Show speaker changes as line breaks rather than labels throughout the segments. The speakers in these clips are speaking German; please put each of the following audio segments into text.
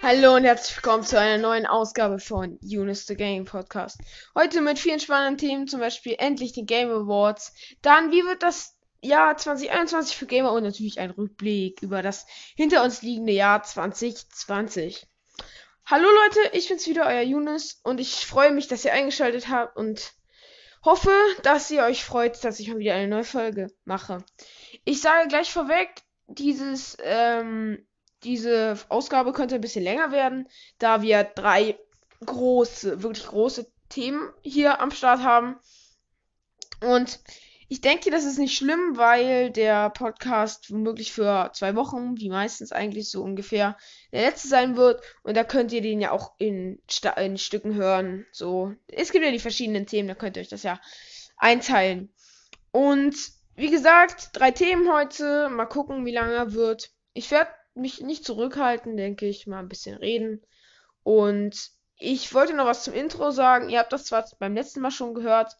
Hallo und herzlich willkommen zu einer neuen Ausgabe von Eunice the Game Podcast. Heute mit vielen spannenden Themen, zum Beispiel endlich die Game Awards. Dann, wie wird das Jahr 2021 für Gamer und natürlich ein Rückblick über das hinter uns liegende Jahr 2020. Hallo Leute, ich bin's wieder, euer Eunice und ich freue mich, dass ihr eingeschaltet habt und hoffe, dass ihr euch freut, dass ich mal wieder eine neue Folge mache. Ich sage gleich vorweg, dieses ähm, diese Ausgabe könnte ein bisschen länger werden, da wir drei große, wirklich große Themen hier am Start haben. Und ich denke, das ist nicht schlimm, weil der Podcast womöglich für zwei Wochen, wie meistens eigentlich so ungefähr, der letzte sein wird. Und da könnt ihr den ja auch in, in Stücken hören. So, es gibt ja die verschiedenen Themen, da könnt ihr euch das ja einteilen. Und wie gesagt, drei Themen heute. Mal gucken, wie lange wird. Ich werde mich nicht zurückhalten, denke ich, mal ein bisschen reden. Und ich wollte noch was zum Intro sagen. Ihr habt das zwar beim letzten Mal schon gehört.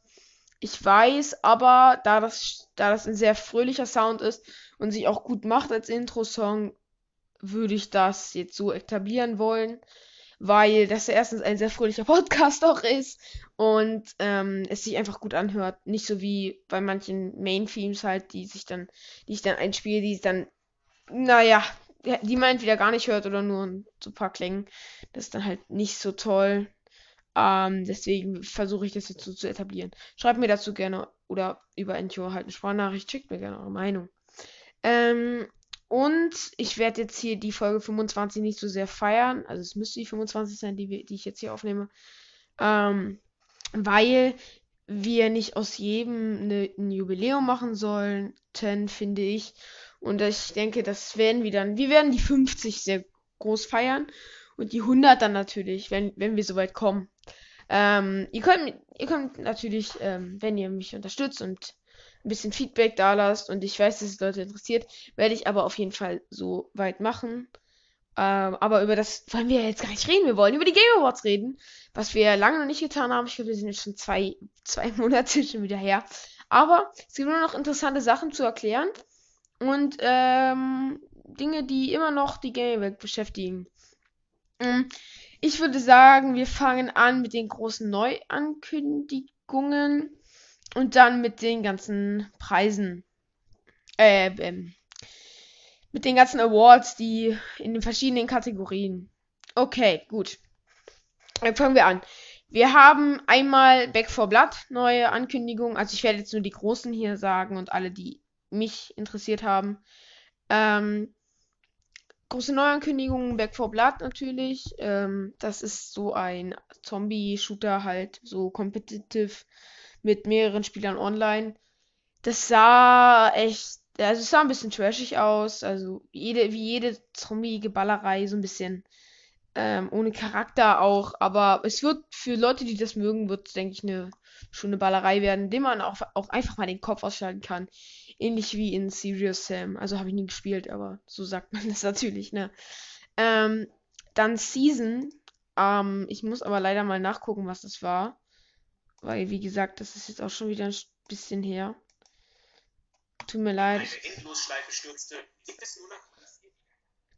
Ich weiß, aber da das, da das ein sehr fröhlicher Sound ist und sich auch gut macht als Intro-Song, würde ich das jetzt so etablieren wollen, weil das ja erstens ein sehr fröhlicher Podcast auch ist und ähm, es sich einfach gut anhört. Nicht so wie bei manchen Main-Themes halt, die sich dann, die ich dann einspiele, die dann, naja, die man entweder gar nicht hört oder nur ein so paar Klängen. Das ist dann halt nicht so toll. Ähm, deswegen versuche ich das jetzt so zu etablieren. Schreibt mir dazu gerne oder über Entio halt eine Sprachnachricht. Schickt mir gerne eure Meinung. Ähm, und ich werde jetzt hier die Folge 25 nicht so sehr feiern. Also es müsste die 25 sein, die, die ich jetzt hier aufnehme. Ähm, weil wir nicht aus jedem eine, ein Jubiläum machen sollten, finde ich. Und ich denke, das werden wir dann, wir werden die 50 sehr groß feiern und die 100 dann natürlich, wenn, wenn wir soweit kommen. Ähm, ihr könnt, ihr könnt natürlich, ähm, wenn ihr mich unterstützt und ein bisschen Feedback da lasst und ich weiß, dass es Leute interessiert, werde ich aber auf jeden Fall so weit machen. Ähm, aber über das wollen wir jetzt gar nicht reden. Wir wollen über die Game Awards reden, was wir lange noch nicht getan haben. Ich glaube, wir sind jetzt schon zwei, zwei Monate schon wieder her. Aber es gibt nur noch interessante Sachen zu erklären und ähm, Dinge, die immer noch die Gaming-Welt beschäftigen. Ähm, ich würde sagen, wir fangen an mit den großen Neuankündigungen und dann mit den ganzen Preisen. Äh, ähm, mit den ganzen Awards, die in den verschiedenen Kategorien. Okay, gut. Dann fangen wir an. Wir haben einmal Back for Blood, neue Ankündigungen. Also ich werde jetzt nur die großen hier sagen und alle, die mich interessiert haben. Ähm, große Neuankündigungen, Back 4 Blood natürlich. Ähm, das ist so ein Zombie-Shooter halt, so competitive mit mehreren Spielern online. Das sah echt, also es sah ein bisschen trashig aus, also jede, wie jede Zombie-Geballerei, so ein bisschen ähm, ohne Charakter auch, aber es wird für Leute, die das mögen, wird, denke ich, eine schöne Ballerei werden, indem man auch, auch einfach mal den Kopf ausschalten kann. Ähnlich wie in Serious Sam. Also habe ich nie gespielt, aber so sagt man das natürlich, ne? Ähm, dann Season. Ähm, ich muss aber leider mal nachgucken, was das war. Weil, wie gesagt, das ist jetzt auch schon wieder ein bisschen her. Tut mir leid.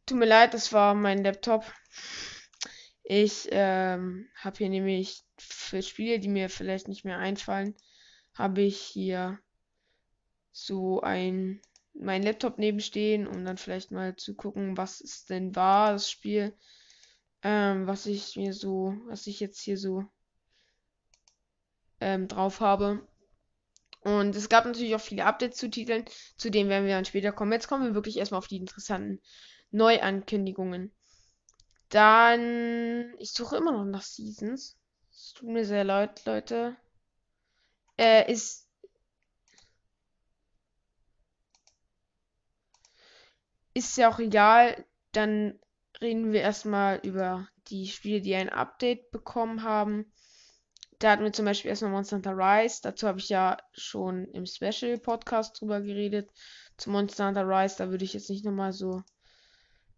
Tut mir leid, das war mein Laptop. Ich ähm, habe hier nämlich für Spiele, die mir vielleicht nicht mehr einfallen, habe ich hier so ein mein Laptop nebenstehen, um dann vielleicht mal zu gucken, was es denn war, das Spiel, ähm, was ich mir so, was ich jetzt hier so ähm, drauf habe. Und es gab natürlich auch viele Updates zu Titeln, zu denen werden wir dann später kommen. Jetzt kommen wir wirklich erstmal auf die interessanten Neuankündigungen. Dann, ich suche immer noch nach Seasons. Es tut mir sehr leid, Leute. Äh, ist ist ja auch egal. Dann reden wir erstmal über die Spiele, die ein Update bekommen haben. Da hatten wir zum Beispiel erstmal Monster Hunter Rise. Dazu habe ich ja schon im Special Podcast drüber geredet. Zu Monster Hunter Rise, da würde ich jetzt nicht nochmal so,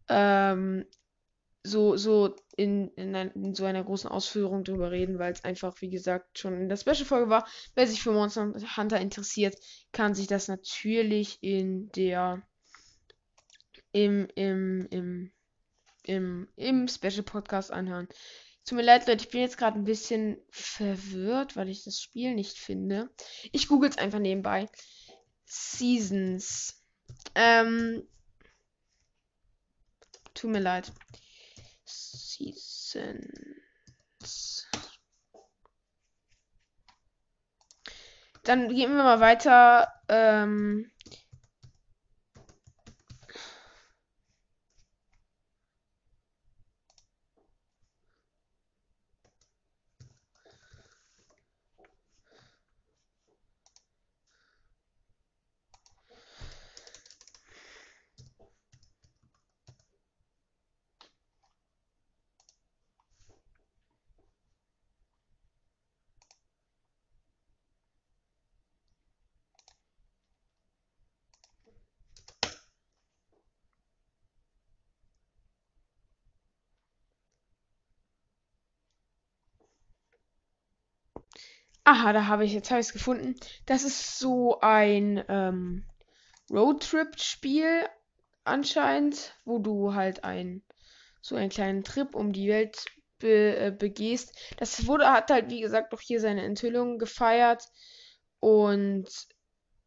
ähm, so, so in, in, ein, in, so einer großen Ausführung drüber reden, weil es einfach, wie gesagt, schon in der Special-Folge war. Wer sich für Monster Hunter interessiert, kann sich das natürlich in der im, im, im im, im Special Podcast anhören. Tut mir leid, Leute, ich bin jetzt gerade ein bisschen verwirrt, weil ich das Spiel nicht finde. Ich google es einfach nebenbei. Seasons. Ähm. Tut mir leid. Seasons. Dann gehen wir mal weiter. Ähm. Aha, da habe ich jetzt habe ich es gefunden. Das ist so ein ähm, Roadtrip-Spiel anscheinend, wo du halt ein so einen kleinen Trip um die Welt be, äh, begehst. Das wurde hat halt wie gesagt doch hier seine Enthüllung gefeiert und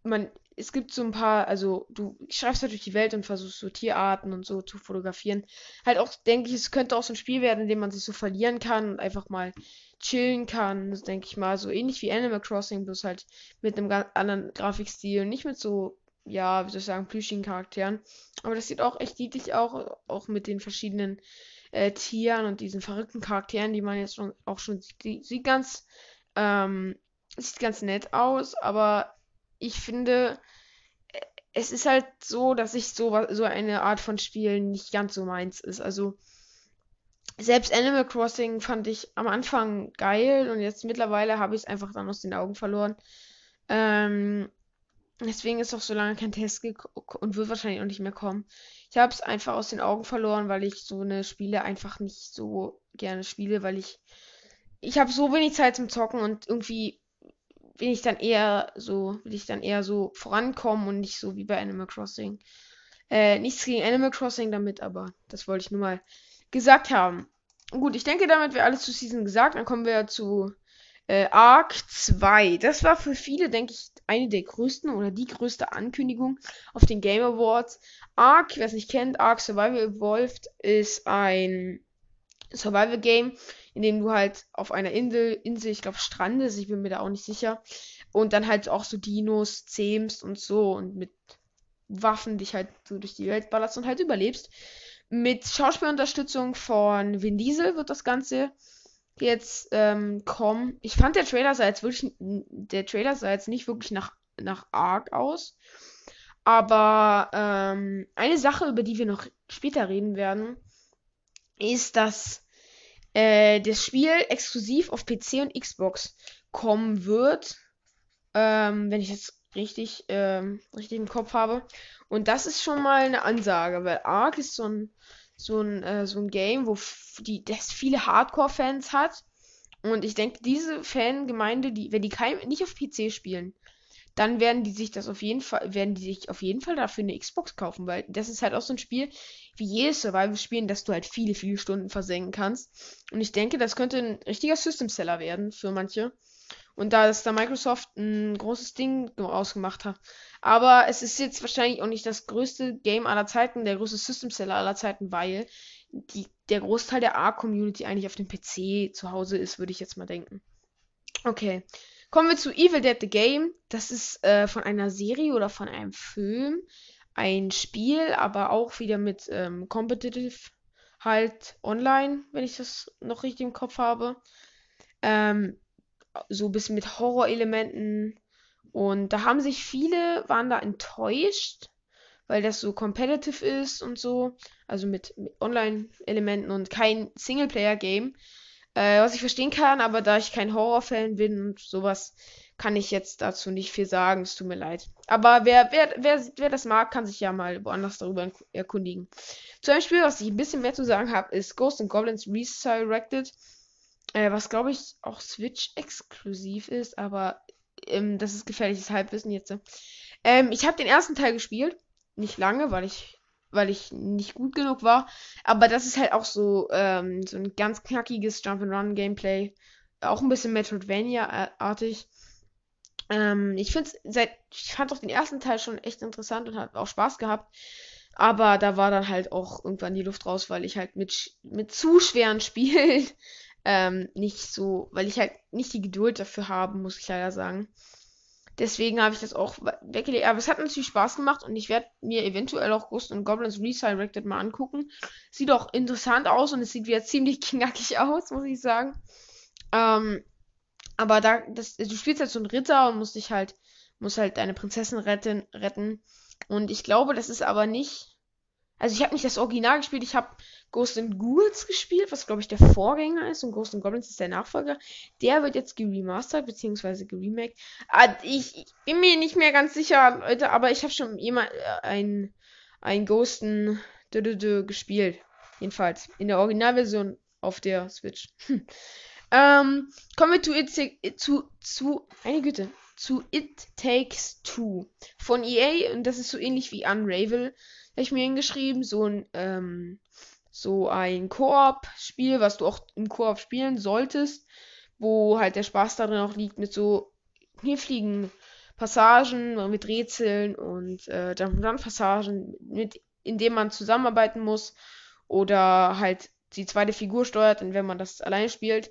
man es gibt so ein paar, also du schreibst halt durch die Welt und versuchst so Tierarten und so zu fotografieren. Halt auch, denke ich, es könnte auch so ein Spiel werden, in dem man sich so verlieren kann und einfach mal chillen kann, denke ich mal. So ähnlich wie Animal Crossing, bloß halt mit einem ganz anderen Grafikstil. Nicht mit so, ja, wie soll ich sagen, plüschigen Charakteren. Aber das sieht auch echt niedlich auch, auch mit den verschiedenen äh, Tieren und diesen verrückten Charakteren, die man jetzt schon auch schon sieht. Sieht ganz, ähm, sieht ganz nett aus, aber ich finde, äh, es ist halt so, dass ich so, so eine Art von Spielen nicht ganz so meins ist. Also, selbst Animal Crossing fand ich am Anfang geil und jetzt mittlerweile habe ich es einfach dann aus den Augen verloren. Ähm, deswegen ist auch so lange kein Test und wird wahrscheinlich auch nicht mehr kommen. Ich habe es einfach aus den Augen verloren, weil ich so eine Spiele einfach nicht so gerne spiele, weil ich ich habe so wenig Zeit zum Zocken und irgendwie will ich dann eher so will ich dann eher so vorankommen und nicht so wie bei Animal Crossing. Äh, nichts gegen Animal Crossing damit, aber das wollte ich nur mal gesagt haben. Gut, ich denke, damit wäre alles zu Season gesagt. Dann kommen wir zu äh, Arc 2. Das war für viele, denke ich, eine der größten oder die größte Ankündigung auf den Game Awards. Arc, wer es nicht kennt, Arc Survival Evolved ist ein Survival Game, in dem du halt auf einer Insel, Insel, ich glaube strandest, ich bin mir da auch nicht sicher, und dann halt auch so Dinos zähmst und so und mit Waffen dich halt so durch die Welt ballerst und halt überlebst. Mit Schauspielunterstützung von Vin Diesel wird das Ganze jetzt ähm, kommen. Ich fand der Trailer sah jetzt wirklich, der Trailer sah jetzt nicht wirklich nach, nach Arc aus. Aber ähm, eine Sache, über die wir noch später reden werden, ist, dass äh, das Spiel exklusiv auf PC und Xbox kommen wird. Ähm, wenn ich jetzt richtig, ähm, richtig im Kopf habe. Und das ist schon mal eine Ansage, weil Ark ist so ein, so ein, äh, so ein Game, wo die, das viele Hardcore-Fans hat. Und ich denke, diese Fangemeinde, die, wenn die kein, nicht auf PC spielen, dann werden die sich das auf jeden Fall, werden die sich auf jeden Fall dafür eine Xbox kaufen, weil das ist halt auch so ein Spiel, wie jedes Survival-Spiel, in das du halt viele, viele Stunden versenken kannst. Und ich denke, das könnte ein richtiger System-Seller werden für manche. Und da ist da Microsoft ein großes Ding ausgemacht hat. Aber es ist jetzt wahrscheinlich auch nicht das größte Game aller Zeiten, der größte System Seller aller Zeiten, weil die, der Großteil der A-Community eigentlich auf dem PC zu Hause ist, würde ich jetzt mal denken. Okay. Kommen wir zu Evil Dead the Game. Das ist äh, von einer Serie oder von einem Film. Ein Spiel, aber auch wieder mit ähm, Competitive halt online, wenn ich das noch richtig im Kopf habe. Ähm, so ein bisschen mit Horrorelementen. Und da haben sich viele, waren da enttäuscht, weil das so competitive ist und so. Also mit, mit Online-Elementen und kein Singleplayer-Game. Äh, was ich verstehen kann, aber da ich kein Horrorfan bin und sowas, kann ich jetzt dazu nicht viel sagen. Es tut mir leid. Aber wer, wer, wer, wer das mag, kann sich ja mal woanders darüber erkundigen. Zu einem Spiel, was ich ein bisschen mehr zu sagen habe, ist Ghost and Goblins Resurrected. Äh, was glaube ich auch Switch exklusiv ist, aber ähm, das ist gefährliches Halbwissen jetzt. Ähm, ich habe den ersten Teil gespielt. Nicht lange, weil ich weil ich nicht gut genug war. Aber das ist halt auch so, ähm, so ein ganz knackiges Jump-and-Run-Gameplay. Auch ein bisschen Metroidvania-artig. Ähm, ich finde seit, ich fand auch den ersten Teil schon echt interessant und hat auch Spaß gehabt. Aber da war dann halt auch irgendwann die Luft raus, weil ich halt mit, mit zu schweren Spielen ähm, nicht so, weil ich halt nicht die Geduld dafür habe, muss ich leider sagen. Deswegen habe ich das auch weggelegt. Aber es hat natürlich Spaß gemacht und ich werde mir eventuell auch Ghost and Goblins Resurrected mal angucken. Sieht auch interessant aus und es sieht wieder ziemlich knackig aus, muss ich sagen. Ähm, aber da, das, du spielst halt so einen Ritter und musst dich halt, musst halt deine Prinzessin retten, retten. Und ich glaube, das ist aber nicht. Also ich habe nicht das Original gespielt, ich habe Ghost and Ghouls gespielt, was glaube ich der Vorgänger ist und Ghost and Goblins ist der Nachfolger. Der wird jetzt geremastert bzw. geremaked. Ah, ich, ich, bin mir nicht mehr ganz sicher, Leute, aber ich habe schon jemand äh, ein ein Ghost and gespielt. Jedenfalls in der Originalversion auf der Switch. ähm, kommen wir zu, it, zu, zu, eine Güte, zu It Takes Two von EA und das ist so ähnlich wie Unravel. Habe ich mir hingeschrieben, so ein, ähm, so ein Koop-Spiel, was du auch im Koop spielen solltest, wo halt der Spaß darin auch liegt mit so kniffligen Passagen, mit Rätseln und äh, dann Passagen, mit, in denen man zusammenarbeiten muss oder halt die zweite Figur steuert und wenn man das alleine spielt.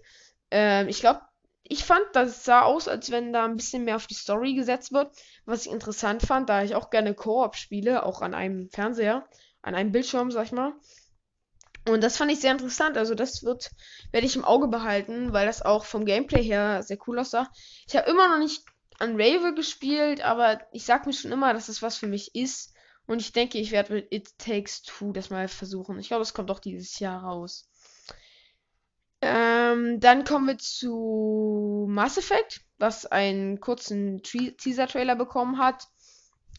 Ähm, ich glaube, ich fand, das sah aus, als wenn da ein bisschen mehr auf die Story gesetzt wird. Was ich interessant fand, da ich auch gerne Koop spiele, auch an einem Fernseher, an einem Bildschirm, sag ich mal. Und das fand ich sehr interessant. Also das wird, werde ich im Auge behalten, weil das auch vom Gameplay her sehr cool aussah. Ich habe immer noch nicht Unravel gespielt, aber ich sag mir schon immer, dass das was für mich ist. Und ich denke, ich werde mit It Takes Two das mal versuchen. Ich glaube, es kommt auch dieses Jahr raus. Ähm, dann kommen wir zu Mass Effect, was einen kurzen Teaser-Trailer bekommen hat.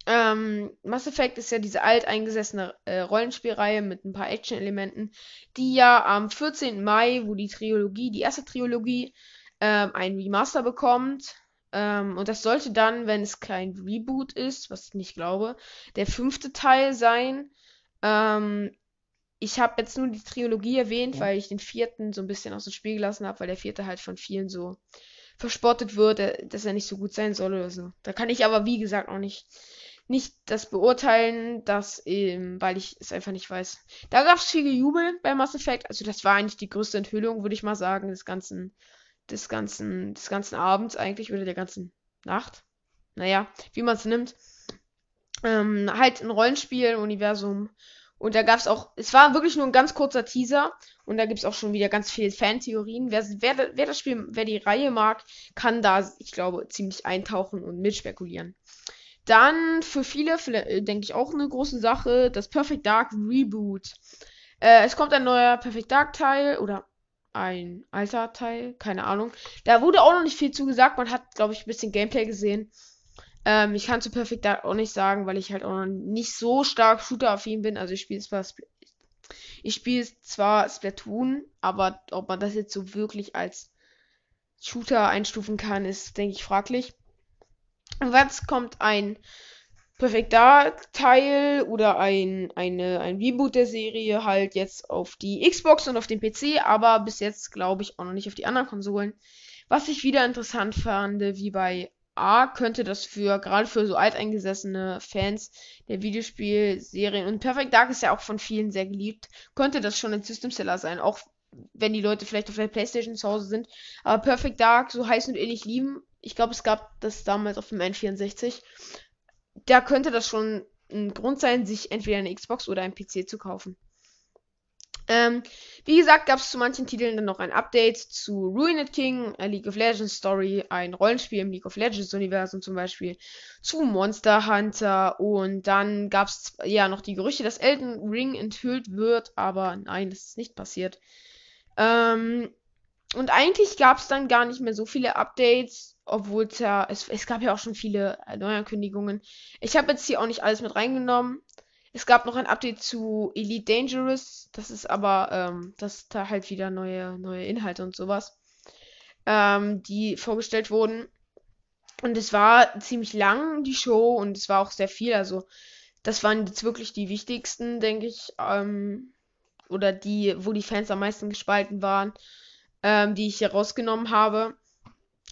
Ähm, Mass Effect ist ja diese alteingesessene äh, Rollenspielreihe mit ein paar Action-Elementen, die ja am 14. Mai, wo die Trilogie, die erste Trilogie, ähm, ein Remaster bekommt. Ähm, und das sollte dann, wenn es kein Reboot ist, was ich nicht glaube, der fünfte Teil sein. Ähm, ich habe jetzt nur die Trilogie erwähnt, ja. weil ich den vierten so ein bisschen aus dem Spiel gelassen habe, weil der vierte halt von vielen so verspottet wird, äh, dass er nicht so gut sein soll oder so. Da kann ich aber, wie gesagt, auch nicht, nicht das beurteilen, dass, ähm, weil ich es einfach nicht weiß. Da gab es viel Gejubel bei Mass Effect. Also das war eigentlich die größte Enthüllung, würde ich mal sagen, des ganzen, des ganzen, des ganzen Abends eigentlich oder der ganzen Nacht. Naja, wie man es nimmt. Ähm, halt ein Rollenspiel-Universum und da gab es auch, es war wirklich nur ein ganz kurzer Teaser. Und da gibt es auch schon wieder ganz viele Fantheorien. Wer, wer, wer das Spiel, wer die Reihe mag, kann da, ich glaube, ziemlich eintauchen und mitspekulieren. Dann für viele, äh, denke ich, auch eine große Sache, das Perfect Dark Reboot. Äh, es kommt ein neuer Perfect Dark Teil oder ein alter Teil, keine Ahnung. Da wurde auch noch nicht viel zugesagt. Man hat, glaube ich, ein bisschen Gameplay gesehen. Ähm, ich kann zu Perfect Dark auch nicht sagen, weil ich halt auch noch nicht so stark Shooter-affin bin. Also ich spiele zwar Spl ich spiele zwar Splatoon, aber ob man das jetzt so wirklich als Shooter einstufen kann, ist, denke ich, fraglich. Und jetzt kommt ein Perfect Dark Teil oder ein, eine, ein Reboot der Serie halt jetzt auf die Xbox und auf den PC, aber bis jetzt glaube ich auch noch nicht auf die anderen Konsolen. Was ich wieder interessant fand, wie bei A könnte das für, gerade für so alteingesessene Fans der Videospielserien und Perfect Dark ist ja auch von vielen sehr geliebt, könnte das schon ein System Seller sein, auch wenn die Leute vielleicht auf der Playstation zu Hause sind. Aber Perfect Dark so heiß und ähnlich lieben, ich glaube, es gab das damals auf dem N64. Da könnte das schon ein Grund sein, sich entweder eine Xbox oder ein PC zu kaufen. Ähm, wie gesagt, gab es zu manchen Titeln dann noch ein Update zu Ruined King, a League of Legends Story, ein Rollenspiel im League of Legends Universum zum Beispiel, zu Monster Hunter und dann gab es ja noch die Gerüchte, dass Elden Ring enthüllt wird, aber nein, das ist nicht passiert. Ähm, und eigentlich gab es dann gar nicht mehr so viele Updates, obwohl es ja, es, gab ja auch schon viele Neuankündigungen. Ich habe jetzt hier auch nicht alles mit reingenommen. Es gab noch ein Update zu Elite Dangerous. Das ist aber, ähm, dass da halt wieder neue, neue Inhalte und sowas, ähm, die vorgestellt wurden. Und es war ziemlich lang, die Show, und es war auch sehr viel. Also Das waren jetzt wirklich die wichtigsten, denke ich. Ähm, oder die, wo die Fans am meisten gespalten waren, ähm, die ich hier rausgenommen habe.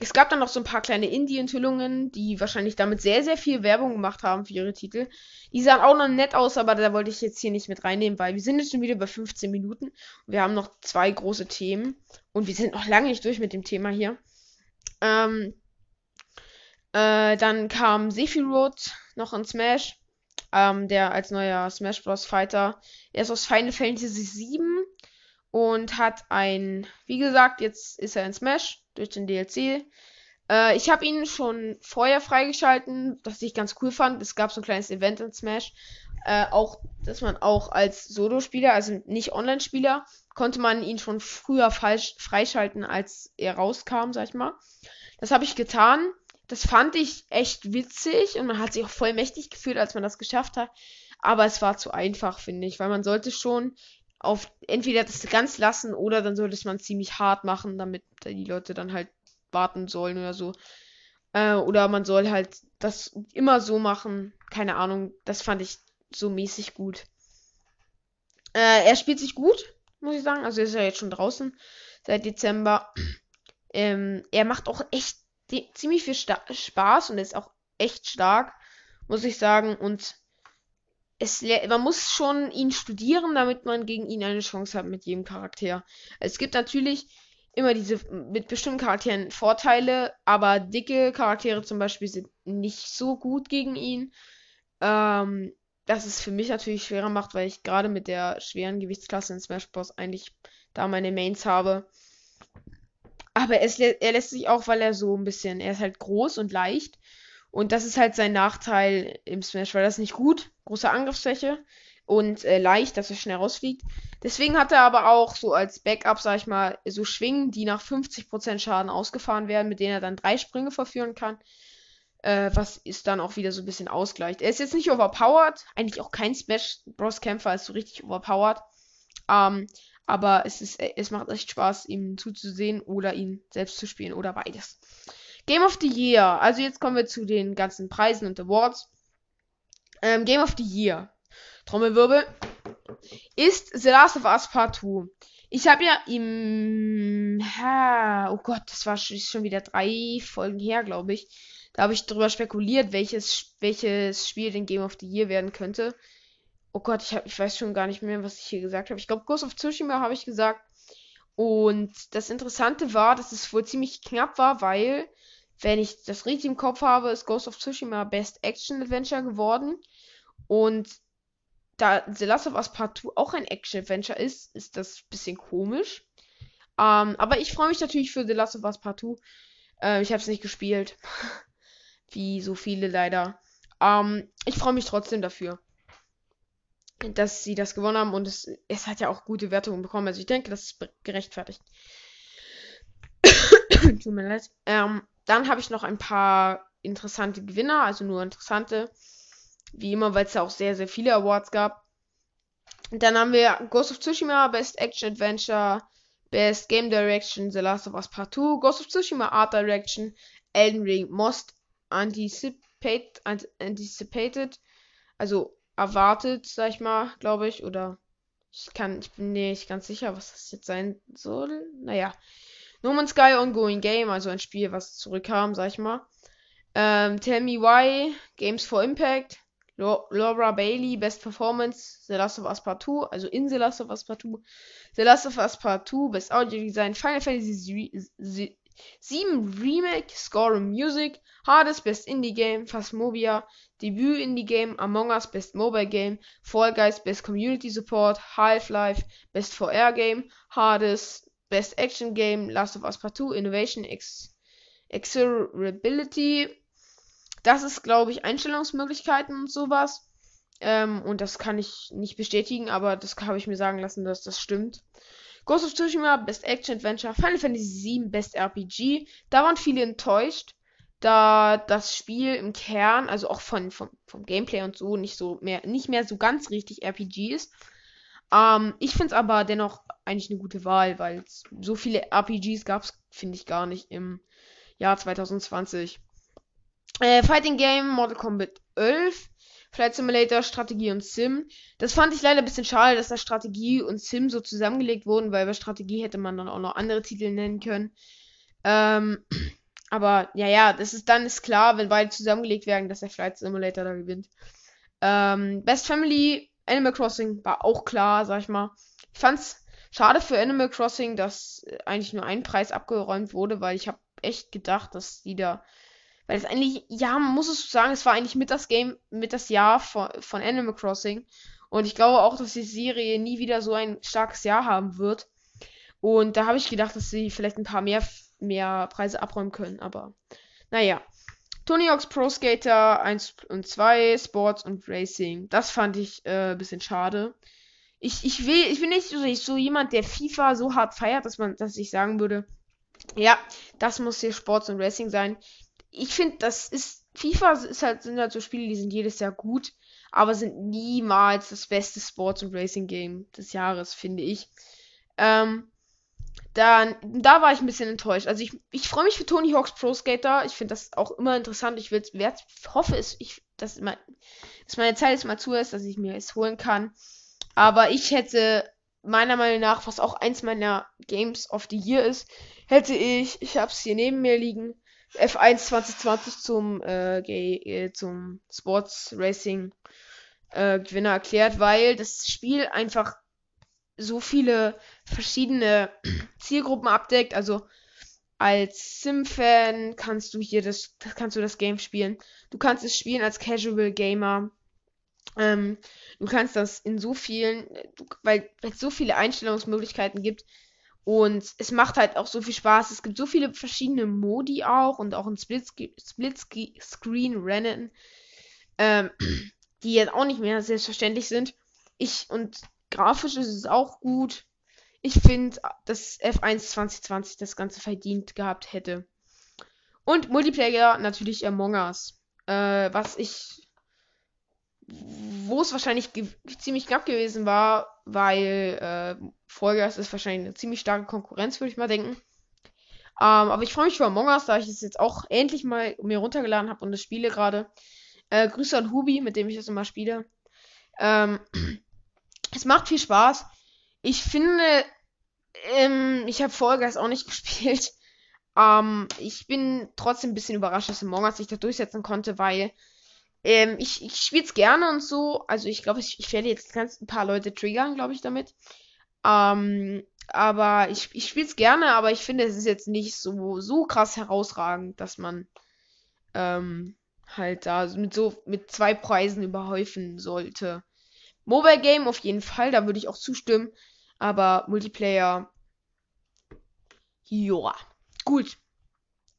Es gab dann noch so ein paar kleine Indie-Enthüllungen, die wahrscheinlich damit sehr, sehr viel Werbung gemacht haben für ihre Titel. Die sahen auch noch nett aus, aber da wollte ich jetzt hier nicht mit reinnehmen, weil wir sind jetzt schon wieder bei 15 Minuten. Wir haben noch zwei große Themen und wir sind noch lange nicht durch mit dem Thema hier. Ähm, äh, dann kam Sephiroth noch in Smash, ähm, der als neuer Smash Bros. Fighter. Er ist aus Final Fantasy 7 und hat ein, wie gesagt, jetzt ist er in Smash durch den DLC. Äh, ich habe ihn schon vorher freigeschalten, was ich ganz cool fand. Es gab so ein kleines Event in Smash. Äh, auch, dass man auch als Solo-Spieler, also nicht Online-Spieler, konnte man ihn schon früher falsch freischalten, als er rauskam, sag ich mal. Das habe ich getan. Das fand ich echt witzig und man hat sich auch voll mächtig gefühlt, als man das geschafft hat. Aber es war zu einfach, finde ich, weil man sollte schon auf entweder das ganz lassen oder dann sollte man ziemlich hart machen, damit die Leute dann halt warten sollen oder so. Äh, oder man soll halt das immer so machen. Keine Ahnung. Das fand ich so mäßig gut. Äh, er spielt sich gut, muss ich sagen. Also er ist ja jetzt schon draußen seit Dezember. Ähm, er macht auch echt ziemlich viel Sta Spaß und ist auch echt stark, muss ich sagen. Und es, man muss schon ihn studieren, damit man gegen ihn eine Chance hat mit jedem Charakter. Es gibt natürlich immer diese mit bestimmten Charakteren Vorteile, aber dicke Charaktere zum Beispiel sind nicht so gut gegen ihn. Ähm, das ist für mich natürlich schwerer macht, weil ich gerade mit der schweren Gewichtsklasse in Smash Bros. eigentlich da meine Mains habe. Aber es, er lässt sich auch, weil er so ein bisschen, er ist halt groß und leicht und das ist halt sein Nachteil im Smash, weil das nicht gut, große Angriffsfläche und äh, leicht, dass er schnell rausfliegt. Deswegen hat er aber auch so als Backup, sag ich mal, so Schwingen, die nach 50% Schaden ausgefahren werden, mit denen er dann drei Sprünge verführen kann. Äh, was ist dann auch wieder so ein bisschen ausgleicht. Er ist jetzt nicht overpowered, eigentlich auch kein Smash Bros. Kämpfer ist so richtig overpowered. Ähm, aber es, ist, es macht echt Spaß, ihm zuzusehen oder ihn selbst zu spielen oder beides. Game of the Year. Also jetzt kommen wir zu den ganzen Preisen und Awards. Ähm, Game of the Year. Trommelwirbel. Ist The Last of Us Part 2. Ich habe ja im. Ha, oh Gott, das war schon wieder drei Folgen her, glaube ich. Da habe ich darüber spekuliert, welches, welches Spiel den Game of the Year werden könnte. Oh Gott, ich, hab, ich weiß schon gar nicht mehr, was ich hier gesagt habe. Ich glaube, Ghost of Tsushima habe ich gesagt. Und das Interessante war, dass es wohl ziemlich knapp war, weil wenn ich das richtig im Kopf habe, ist Ghost of Tsushima Best Action Adventure geworden. Und da The Last of Us Part 2 auch ein Action Adventure ist, ist das ein bisschen komisch. Ähm, aber ich freue mich natürlich für The Last of Us Part 2. Äh, ich habe es nicht gespielt. Wie so viele leider. Ähm, ich freue mich trotzdem dafür, dass sie das gewonnen haben. Und es, es hat ja auch gute Wertungen bekommen. Also ich denke, das ist gerechtfertigt. Tut mir leid. Ähm, dann habe ich noch ein paar interessante Gewinner, also nur interessante. Wie immer, weil es ja auch sehr, sehr viele Awards gab. Dann haben wir Ghost of Tsushima, Best Action Adventure, Best Game Direction, The Last of Us Part 2, Ghost of Tsushima Art Direction, Elden Ring, Most Anticipate, Anticipated, also erwartet, sag ich mal, glaube ich, oder ich kann, ich bin nicht ganz sicher, was das jetzt sein soll. Naja, No Man's Sky Ongoing Game, also ein Spiel, was zurückkam, sag ich mal. Ähm, Tell Me Why, Games for Impact, Laura Bailey, Best Performance, The Last of Us Part 2, also in The Last of Us Part 2, The Last of Us Part 2, Best Audio Design, Final Fantasy 7 Remake, Score and Music, Hades Best Indie Game, Phasmophobia, Debut Indie Game, Among Us Best Mobile Game, Fall Guys Best Community Support, Half-Life Best VR Game, Hades Best Action Game, Last of Us Part 2, Innovation, Ex Accessibility. Das ist, glaube ich, Einstellungsmöglichkeiten und sowas. Ähm, und das kann ich nicht bestätigen, aber das habe ich mir sagen lassen, dass das stimmt. Ghost of Tsushima, Best Action Adventure, Final Fantasy VII, Best RPG. Da waren viele enttäuscht, da das Spiel im Kern, also auch von, vom, vom Gameplay und so, nicht so mehr, nicht mehr so ganz richtig RPG ist. Ähm, ich finde es aber dennoch eigentlich eine gute Wahl, weil so viele RPGs gab es, finde ich, gar nicht im Jahr 2020. Äh, Fighting Game Mortal Kombat 11. Flight Simulator, Strategie und Sim. Das fand ich leider ein bisschen schade, dass da Strategie und Sim so zusammengelegt wurden, weil bei Strategie hätte man dann auch noch andere Titel nennen können. Ähm, aber ja, ja, das ist dann ist klar, wenn beide zusammengelegt werden, dass der Flight Simulator da gewinnt. Ähm, Best Family Animal Crossing war auch klar, sag ich mal. Ich fand's schade für Animal Crossing, dass äh, eigentlich nur ein Preis abgeräumt wurde, weil ich habe echt gedacht, dass die da weil es eigentlich, ja, man muss es sagen, es war eigentlich mit das Game, mit das Jahr von, von Animal Crossing. Und ich glaube auch, dass die Serie nie wieder so ein starkes Jahr haben wird. Und da habe ich gedacht, dass sie vielleicht ein paar mehr, mehr Preise abräumen können. Aber naja. Tony Hawk's Pro Skater 1 und 2, Sports und Racing. Das fand ich äh, ein bisschen schade. Ich, ich will, ich bin nicht so, jemand, der FIFA so hart feiert, dass man, dass ich sagen würde, ja, das muss hier Sports und Racing sein. Ich finde, das ist, FIFA ist halt, sind halt so Spiele, die sind jedes Jahr gut, aber sind niemals das beste Sports und Racing Game des Jahres, finde ich. Ähm, dann, da war ich ein bisschen enttäuscht. Also ich, ich freue mich für Tony Hawk's Pro Skater. Ich finde das auch immer interessant. Ich will, werd, hoffe es, ich, dass, mein, dass meine Zeit jetzt mal zu ist, dass ich mir es holen kann. Aber ich hätte meiner Meinung nach, was auch eins meiner Games of the Year ist, hätte ich, ich habe es hier neben mir liegen, F1 2020 zum, äh, äh, zum Sports Racing äh, Gewinner erklärt, weil das Spiel einfach so viele verschiedene Zielgruppen abdeckt. Also als Sim-Fan kannst du hier das, kannst du das Game spielen. Du kannst es spielen als Casual Gamer. Ähm, du kannst das in so vielen, weil es so viele Einstellungsmöglichkeiten gibt. Und es macht halt auch so viel Spaß. Es gibt so viele verschiedene Modi auch und auch ein Split-Screen-Rennen, ähm, die jetzt auch nicht mehr selbstverständlich sind. Ich und Grafisch ist es auch gut. Ich finde, dass F1 2020 das Ganze verdient gehabt hätte. Und Multiplayer natürlich Among Us. Äh, was ich. Wo es wahrscheinlich ziemlich knapp gewesen war, weil äh, Vollgas ist wahrscheinlich eine ziemlich starke Konkurrenz, würde ich mal denken. Ähm, aber ich freue mich für Among Us, da ich es jetzt auch endlich mal mir runtergeladen habe und das spiele gerade. Äh, Grüße an Hubi, mit dem ich das immer spiele. Ähm, es macht viel Spaß. Ich finde, ähm, ich habe Vollgas auch nicht gespielt. Ähm, ich bin trotzdem ein bisschen überrascht, dass Among Us sich da durchsetzen konnte, weil ähm, ich, ich spiele es gerne und so. Also ich glaube, ich, ich werde jetzt ganz ein paar Leute triggern, glaube ich, damit. Ähm, aber ich, ich spiele es gerne, aber ich finde, es ist jetzt nicht so, so krass herausragend, dass man ähm, halt da mit so mit zwei Preisen überhäufen sollte. Mobile Game auf jeden Fall, da würde ich auch zustimmen. Aber Multiplayer. Joa. Gut.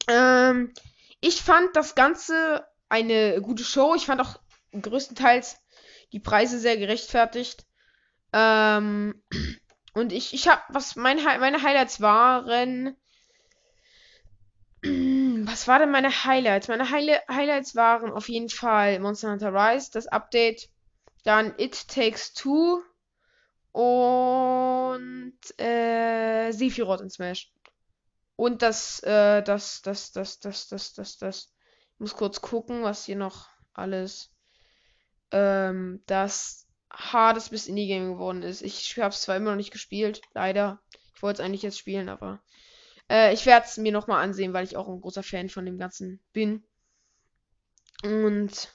Ähm, ich fand das Ganze eine gute Show. Ich fand auch größtenteils die Preise sehr gerechtfertigt. Ähm, und ich, ich habe, was mein, meine Highlights waren. Was war denn meine Highlights? Meine Highli Highlights waren auf jeden Fall Monster Hunter Rise, das Update dann It Takes Two und äh, Sephiroth in Smash. Und das, äh, das, das, das, das, das, das, das. Ich muss kurz gucken, was hier noch alles. Ähm, das Hades bis Indie Game geworden ist. Ich habe es zwar immer noch nicht gespielt, leider. Ich wollte es eigentlich jetzt spielen, aber äh, ich werde es mir nochmal ansehen, weil ich auch ein großer Fan von dem Ganzen bin. Und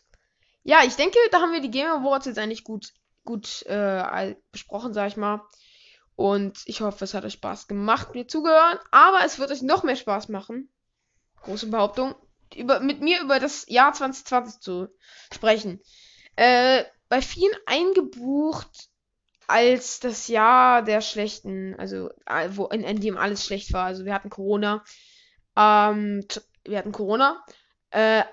ja, ich denke, da haben wir die Game Awards jetzt eigentlich gut, gut äh, besprochen, sag ich mal. Und ich hoffe, es hat euch Spaß gemacht, mir zugehören. Aber es wird euch noch mehr Spaß machen. Große Behauptung. Über, mit mir über das Jahr 2020 zu sprechen. Äh, bei vielen eingebucht als das Jahr der schlechten, also wo, in, in dem alles schlecht war. Also wir hatten Corona. Ähm, wir hatten Corona. Äh,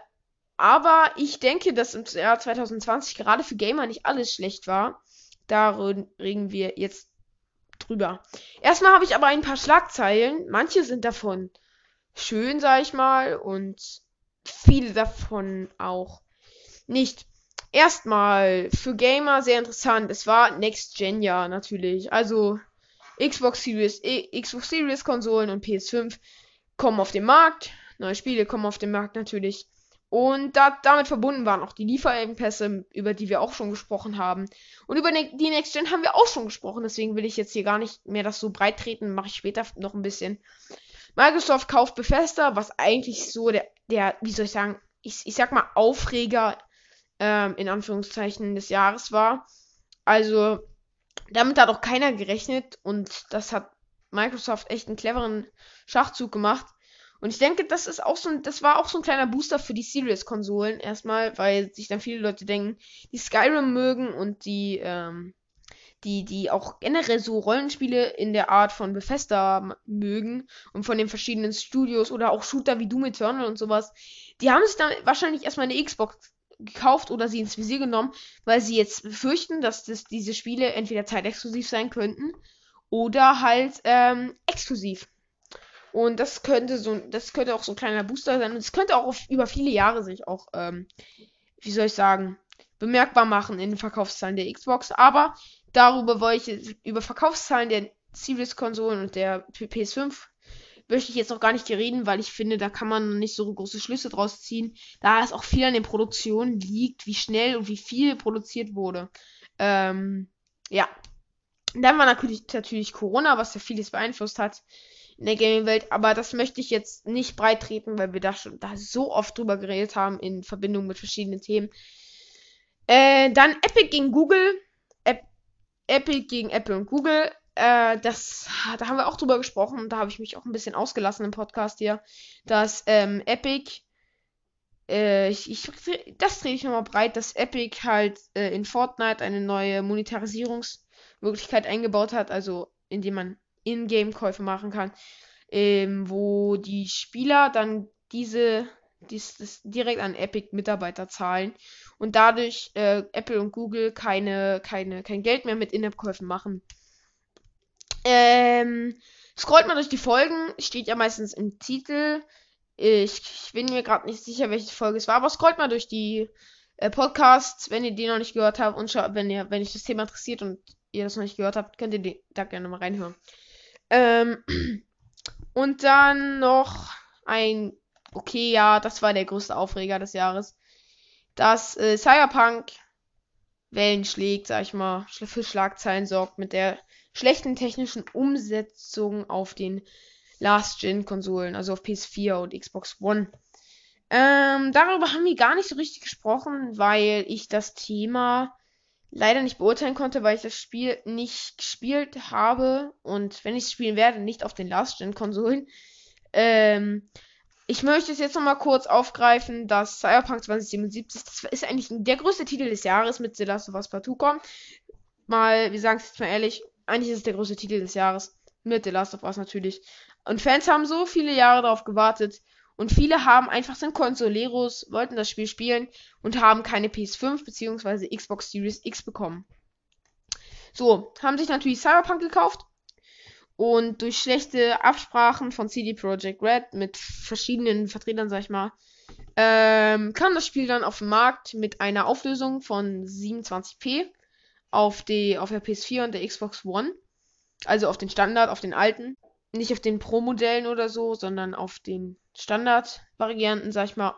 aber ich denke, dass im Jahr 2020 gerade für Gamer nicht alles schlecht war. Da reden wir jetzt drüber. Erstmal habe ich aber ein paar Schlagzeilen. Manche sind davon schön, sag ich mal, und viele davon auch nicht. Erstmal für Gamer sehr interessant. Es war Next Gen Jahr natürlich. Also Xbox Series, e, Xbox Series Konsolen und PS5 kommen auf den Markt. Neue Spiele kommen auf den Markt natürlich. Und da, damit verbunden waren auch die Lieferengpässe, über die wir auch schon gesprochen haben. Und über ne die Next Gen haben wir auch schon gesprochen. Deswegen will ich jetzt hier gar nicht mehr das so breit treten. Mache ich später noch ein bisschen. Microsoft kauft Bethesda, was eigentlich so der, der wie soll ich sagen, ich, ich sag mal Aufreger ähm, in Anführungszeichen des Jahres war. Also damit hat auch keiner gerechnet und das hat Microsoft echt einen cleveren Schachzug gemacht. Und ich denke, das ist auch so ein, das war auch so ein kleiner Booster für die Series-Konsolen erstmal, weil sich dann viele Leute denken, die Skyrim mögen und die, ähm, die, die auch generell so Rollenspiele in der Art von Bethesda mögen und von den verschiedenen Studios oder auch Shooter wie Doom Eternal und sowas, die haben sich dann wahrscheinlich erstmal eine Xbox gekauft oder sie ins Visier genommen, weil sie jetzt befürchten, dass das, diese Spiele entweder zeitexklusiv sein könnten oder halt ähm, exklusiv. Und das könnte so, das könnte auch so ein kleiner Booster sein. Und es könnte auch auf, über viele Jahre sich auch, ähm, wie soll ich sagen, bemerkbar machen in den Verkaufszahlen der Xbox. Aber darüber wollte ich, über Verkaufszahlen der Series-Konsolen und der PS5 möchte ich jetzt noch gar nicht reden, weil ich finde, da kann man nicht so große Schlüsse draus ziehen, da es auch viel an den Produktionen liegt, wie schnell und wie viel produziert wurde. Ähm, ja. Dann war natürlich, natürlich Corona, was ja vieles beeinflusst hat in der Gaming-Welt, aber das möchte ich jetzt nicht breit treten, weil wir da schon da so oft drüber geredet haben in Verbindung mit verschiedenen Themen. Äh, dann Epic gegen Google. Ep Epic gegen Apple und Google. Äh, das, da haben wir auch drüber gesprochen. Da habe ich mich auch ein bisschen ausgelassen im Podcast hier. Dass ähm, Epic, äh, ich, ich, das drehe ich nochmal breit, dass Epic halt äh, in Fortnite eine neue Monetarisierungsmöglichkeit eingebaut hat. Also indem man in-Game-Käufe machen kann, ähm, wo die Spieler dann diese dies, das direkt an Epic-Mitarbeiter zahlen und dadurch äh, Apple und Google keine, keine, kein Geld mehr mit In-App-Käufen machen. Ähm, scrollt mal durch die Folgen, steht ja meistens im Titel. Ich, ich bin mir gerade nicht sicher, welche Folge es war, aber scrollt mal durch die äh, Podcasts, wenn ihr die noch nicht gehört habt und wenn ihr, wenn euch das Thema interessiert und ihr das noch nicht gehört habt, könnt ihr die, da gerne mal reinhören. Ähm, und dann noch ein, okay, ja, das war der größte Aufreger des Jahres, dass äh, Cyberpunk Wellen schlägt, sag ich mal, für Schlagzeilen sorgt mit der schlechten technischen Umsetzung auf den Last-Gen-Konsolen, also auf PS4 und Xbox One. Ähm, darüber haben wir gar nicht so richtig gesprochen, weil ich das Thema leider nicht beurteilen konnte, weil ich das Spiel nicht gespielt habe und wenn ich es spielen werde, nicht auf den Last-Gen-Konsolen. Ähm, ich möchte es jetzt nochmal kurz aufgreifen, dass Cyberpunk 2077, das ist eigentlich der größte Titel des Jahres mit The Last of Us Part 2 kommt. Mal, wir sagen es jetzt mal ehrlich, eigentlich ist es der größte Titel des Jahres. Mit The Last of Us natürlich. Und Fans haben so viele Jahre darauf gewartet. Und viele haben einfach sind Consoleros, wollten das Spiel spielen und haben keine PS5 bzw. Xbox Series X bekommen. So, haben sich natürlich Cyberpunk gekauft. Und durch schlechte Absprachen von CD Projekt Red mit verschiedenen Vertretern, sag ich mal, ähm, kam das Spiel dann auf den Markt mit einer Auflösung von 27p auf, die, auf der PS4 und der Xbox One. Also auf den Standard, auf den alten. Nicht auf den Pro-Modellen oder so, sondern auf den Standard-Varianten, sag ich mal.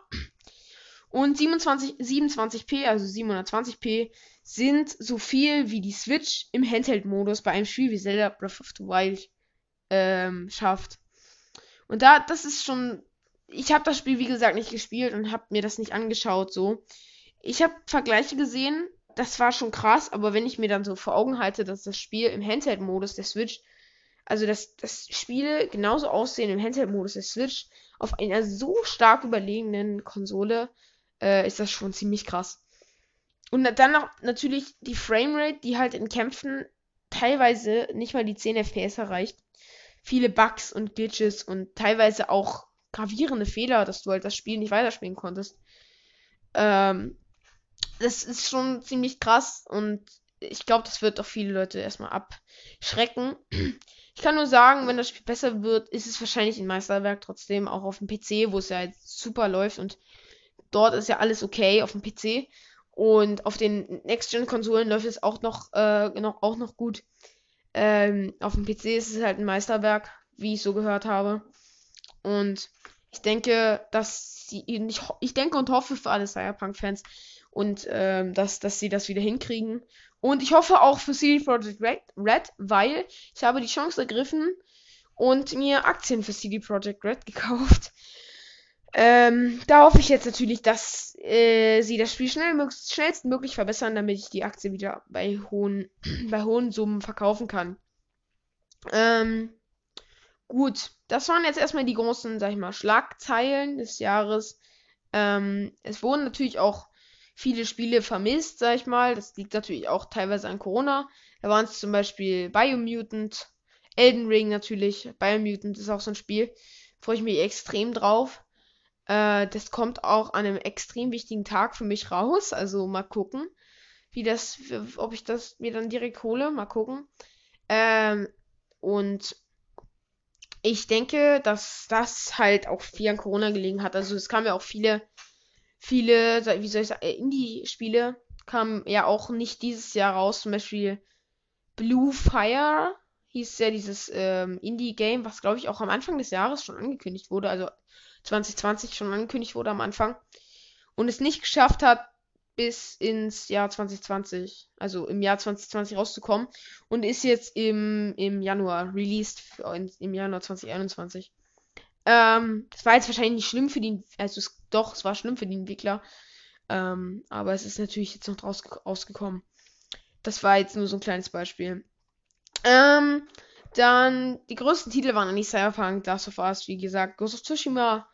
Und 27, 27p, also 720p, sind so viel wie die Switch im Handheld-Modus bei einem Spiel wie Zelda Breath of the Wild ähm, schafft. Und da, das ist schon. Ich habe das Spiel, wie gesagt, nicht gespielt und habe mir das nicht angeschaut, so. Ich habe Vergleiche gesehen, das war schon krass, aber wenn ich mir dann so vor Augen halte, dass das Spiel im Handheld-Modus der Switch also dass, dass Spiele genauso aussehen im Handheld-Modus der Switch auf einer so stark überlegenen Konsole, äh, ist das schon ziemlich krass. Und dann noch natürlich die Framerate, die halt in Kämpfen teilweise nicht mal die 10 FPS erreicht. Viele Bugs und Glitches und teilweise auch gravierende Fehler, dass du halt das Spiel nicht weiterspielen konntest. Ähm, das ist schon ziemlich krass und ich glaube, das wird auch viele Leute erstmal abschrecken. Ich kann nur sagen, wenn das Spiel besser wird, ist es wahrscheinlich ein Meisterwerk trotzdem, auch auf dem PC, wo es ja jetzt super läuft und dort ist ja alles okay auf dem PC. Und auf den Next-Gen-Konsolen läuft es auch noch, äh, noch, auch noch gut. Ähm, auf dem PC ist es halt ein Meisterwerk, wie ich so gehört habe. Und Ich denke, dass sie, ich, ich denke und hoffe für alle Cyberpunk-Fans und ähm, dass, dass sie das wieder hinkriegen. Und ich hoffe auch für CD Projekt Red, weil ich habe die Chance ergriffen und mir Aktien für CD Projekt Red gekauft. Ähm, da hoffe ich jetzt natürlich, dass äh, sie das Spiel schnell, schnellstmöglich verbessern, damit ich die Aktie wieder bei hohen, bei hohen Summen verkaufen kann. Ähm, gut, das waren jetzt erstmal die großen, sag ich mal, Schlagzeilen des Jahres. Ähm, es wurden natürlich auch viele Spiele vermisst, sag ich mal. Das liegt natürlich auch teilweise an Corona. Da waren es zum Beispiel Biomutant, Elden Ring natürlich. Biomutant ist auch so ein Spiel. Freue ich mich extrem drauf. Äh, das kommt auch an einem extrem wichtigen Tag für mich raus. Also mal gucken, wie das, ob ich das mir dann direkt hole. Mal gucken. Ähm, und ich denke, dass das halt auch viel an Corona gelegen hat. Also es kamen ja auch viele, viele, wie soll ich sagen, äh, Indie-Spiele kamen ja auch nicht dieses Jahr raus. Zum Beispiel Blue Fire hieß ja dieses ähm, Indie-Game, was glaube ich auch am Anfang des Jahres schon angekündigt wurde. Also 2020 schon angekündigt wurde am Anfang. Und es nicht geschafft hat, bis ins Jahr 2020, also im Jahr 2020 rauszukommen. Und ist jetzt im, im Januar released, im Januar 2021. Ähm, das war jetzt wahrscheinlich nicht schlimm für die, also es, doch, es war schlimm für die Entwickler. Ähm, aber es ist natürlich jetzt noch draus rausgekommen. Das war jetzt nur so ein kleines Beispiel. Ähm, dann die größten Titel waren eigentlich Cyberpunk, Last of Us, wie gesagt, Ghost of Tsushima.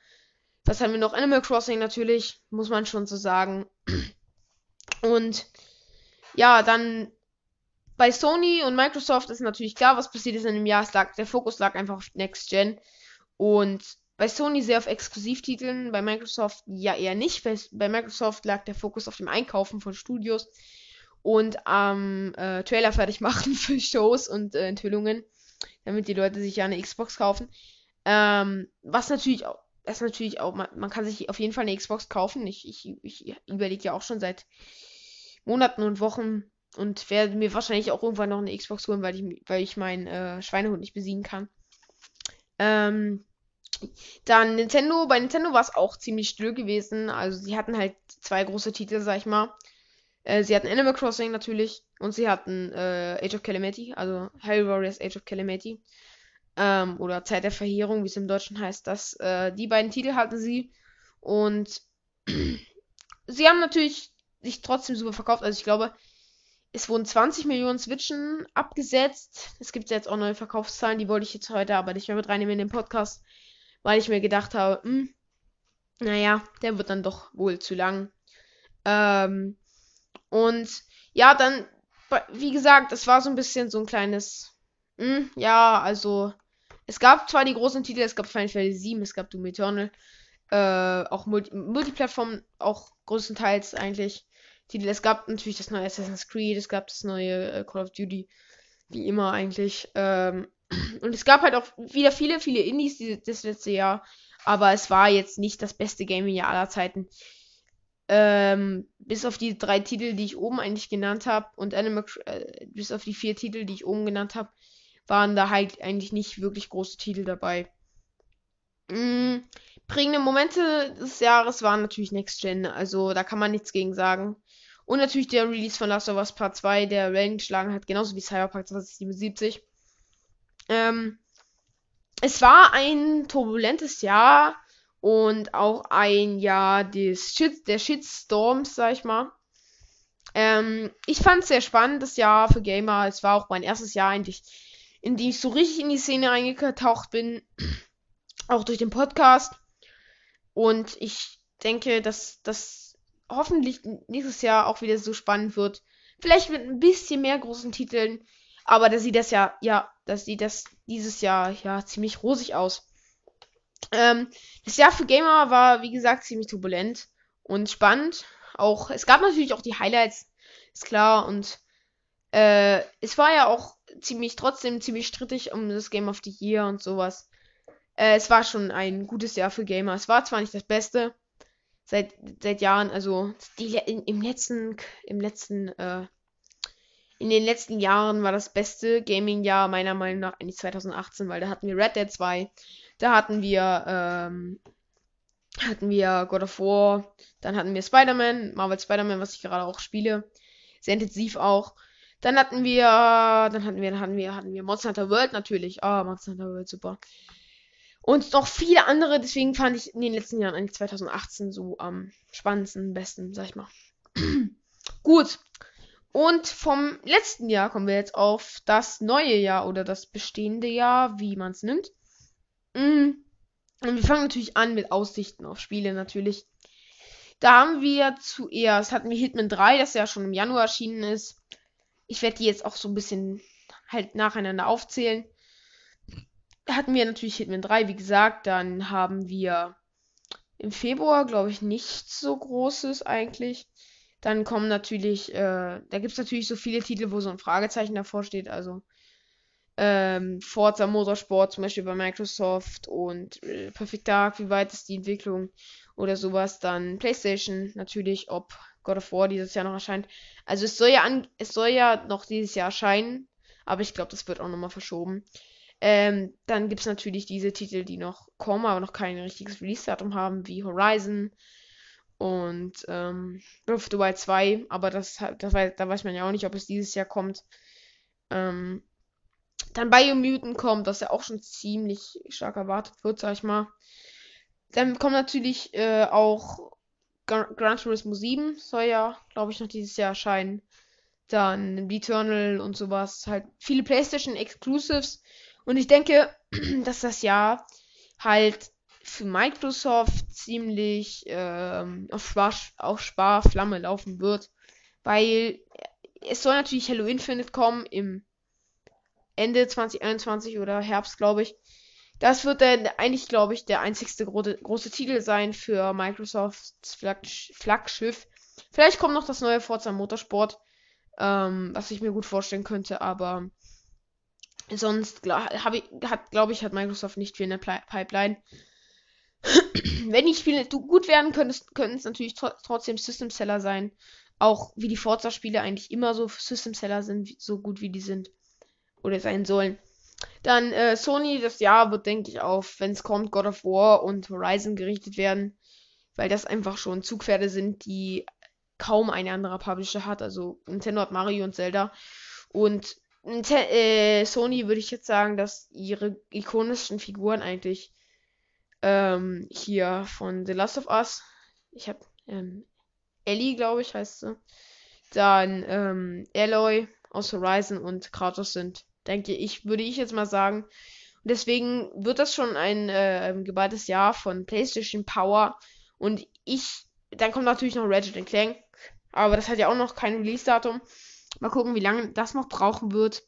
Was haben wir noch? Animal Crossing natürlich, muss man schon so sagen. Und ja, dann bei Sony und Microsoft ist natürlich klar, was passiert ist in dem Jahr. Lag, der Fokus lag einfach auf Next Gen. Und bei Sony sehr auf Exklusivtiteln, bei Microsoft ja eher nicht. Bei, bei Microsoft lag der Fokus auf dem Einkaufen von Studios und am äh, Trailer fertig machen für Shows und äh, Enthüllungen, damit die Leute sich ja eine Xbox kaufen. Ähm, was natürlich auch, das natürlich auch, man, man, kann sich auf jeden Fall eine Xbox kaufen. Ich, ich, ich überlege ja auch schon seit Monaten und Wochen und werde mir wahrscheinlich auch irgendwann noch eine Xbox holen, weil ich, weil ich meinen äh, Schweinehund nicht besiegen kann. Ähm, dann Nintendo, bei Nintendo war es auch ziemlich still gewesen. Also sie hatten halt zwei große Titel, sag ich mal. Äh, sie hatten Animal Crossing natürlich und sie hatten äh, Age of Calamity, also Harry Warriors Age of Calamity. Ähm, oder Zeit der Verheerung, wie es im Deutschen heißt. Das, äh, die beiden Titel hatten sie. Und sie haben natürlich sich trotzdem super verkauft. Also ich glaube, es wurden 20 Millionen Switchen abgesetzt. Es gibt jetzt auch neue Verkaufszahlen, die wollte ich jetzt heute aber nicht mehr mit reinnehmen in den Podcast, weil ich mir gedacht habe, hm, naja, der wird dann doch wohl zu lang. Ähm, und ja, dann, wie gesagt, es war so ein bisschen so ein kleines, hm, ja, also, es gab zwar die großen Titel, es gab Final Fantasy 7, es gab Doom Eternal, äh, auch Multi Multiplattform, auch größtenteils eigentlich. Titel. Es gab natürlich das neue Assassin's Creed, es gab das neue äh, Call of Duty, wie immer eigentlich. Ähm, und es gab halt auch wieder viele, viele Indies die, das letzte Jahr, aber es war jetzt nicht das beste Gaming-Jahr aller Zeiten. Ähm, bis auf die drei Titel, die ich oben eigentlich genannt habe, und Animal, äh, bis auf die vier Titel, die ich oben genannt habe, waren da halt eigentlich nicht wirklich große Titel dabei. Mm, prägende Momente des Jahres waren natürlich Next Gen, also da kann man nichts gegen sagen. Und natürlich der Release von Last of Us Part 2, der Wellen geschlagen hat, genauso wie Cyberpunk 2077. Ähm, es war ein turbulentes Jahr und auch ein Jahr des Shit, der Shitstorms, sag ich mal. Ähm, ich fand es sehr spannend, das Jahr für Gamer. Es war auch mein erstes Jahr eigentlich, in dem ich so richtig in die Szene reingetaucht bin. auch durch den Podcast. Und ich denke, dass das hoffentlich nächstes Jahr auch wieder so spannend wird. Vielleicht mit ein bisschen mehr großen Titeln. Aber da sieht das ja, ja, das sieht das dieses Jahr ja ziemlich rosig aus. Ähm, das Jahr für Gamer war, wie gesagt, ziemlich turbulent und spannend. Auch, es gab natürlich auch die Highlights, ist klar. Und äh, es war ja auch ziemlich, trotzdem ziemlich strittig um das Game of the Year und sowas. Äh, es war schon ein gutes Jahr für Gamer. Es war zwar nicht das Beste, seit, seit Jahren, also die, in, im letzten, im letzten, äh, in den letzten Jahren war das beste Gaming-Jahr meiner Meinung nach eigentlich 2018, weil da hatten wir Red Dead 2, da hatten wir ähm, hatten wir God of War, dann hatten wir Spider-Man, Marvel Spider-Man, was ich gerade auch spiele. Sehr intensiv auch. Dann hatten wir, dann hatten wir, dann hatten wir, hatten wir Monster Hunter World natürlich. Ah, Monster Hunter World, super. Und noch viele andere, deswegen fand ich in den letzten Jahren eigentlich 2018 so am spannendsten, besten, sag ich mal. Gut. Und vom letzten Jahr kommen wir jetzt auf das neue Jahr oder das bestehende Jahr, wie man es nimmt. Mm. Und wir fangen natürlich an mit Aussichten auf Spiele natürlich. Da haben wir zuerst, hatten wir Hitman 3, das ja schon im Januar erschienen ist. Ich werde die jetzt auch so ein bisschen halt nacheinander aufzählen. Hatten wir natürlich Hitman 3, wie gesagt. Dann haben wir im Februar, glaube ich, nichts so Großes eigentlich. Dann kommen natürlich, äh, da gibt es natürlich so viele Titel, wo so ein Fragezeichen davor steht. Also ähm, Forza Motorsport zum Beispiel bei Microsoft und äh, Perfect Dark, wie weit ist die Entwicklung oder sowas. Dann PlayStation natürlich, ob God of War dieses Jahr noch erscheint. Also es soll ja an, es soll ja noch dieses Jahr erscheinen, aber ich glaube, das wird auch nochmal verschoben. Ähm, dann gibt es natürlich diese Titel, die noch kommen, aber noch kein richtiges Release-Datum haben, wie Horizon und ähm, Breath of the Wild 2, aber das, das, da weiß man ja auch nicht, ob es dieses Jahr kommt. Ähm, dann Biomutant kommt, das ja auch schon ziemlich stark erwartet wird, sag ich mal. Dann kommt natürlich äh, auch Gran Turismo 7, soll ja, glaube ich, noch dieses Jahr erscheinen. Dann Eternal und sowas. Halt viele PlayStation Exclusives. Und ich denke, dass das Jahr halt für Microsoft ziemlich ähm, auf, Spar auf Sparflamme laufen wird. Weil es soll natürlich Halo Infinite kommen im Ende 2021 oder Herbst, glaube ich. Das wird dann eigentlich, glaube ich, der einzigste gro große Titel sein für Microsofts Flag Flaggschiff. Vielleicht kommt noch das neue Forza Motorsport, ähm, was ich mir gut vorstellen könnte, aber sonst habe ich, hat, glaube ich, hat Microsoft nicht viel in der Pi Pipeline. Wenn die Spiele gut werden, könnten es natürlich tr trotzdem System Seller sein. Auch wie die Forza-Spiele eigentlich immer so System Seller sind, so gut wie die sind oder sein sollen. Dann äh, Sony, das Jahr wird, denke ich, auf, wenn es kommt, God of War und Horizon gerichtet werden, weil das einfach schon Zugpferde sind, die kaum ein anderer Publisher hat. Also Nintendo hat Mario und Zelda. Und äh, Sony würde ich jetzt sagen, dass ihre ikonischen Figuren eigentlich ähm, hier von The Last of Us, ich habe ähm, Ellie, glaube ich, heißt sie. Dann ähm, Aloy aus Horizon und Kratos sind denke ich, würde ich jetzt mal sagen. Und deswegen wird das schon ein äh, geballtes Jahr von PlayStation Power. Und ich, dann kommt natürlich noch Ratchet Clank. Aber das hat ja auch noch kein Release-Datum. Mal gucken, wie lange das noch brauchen wird.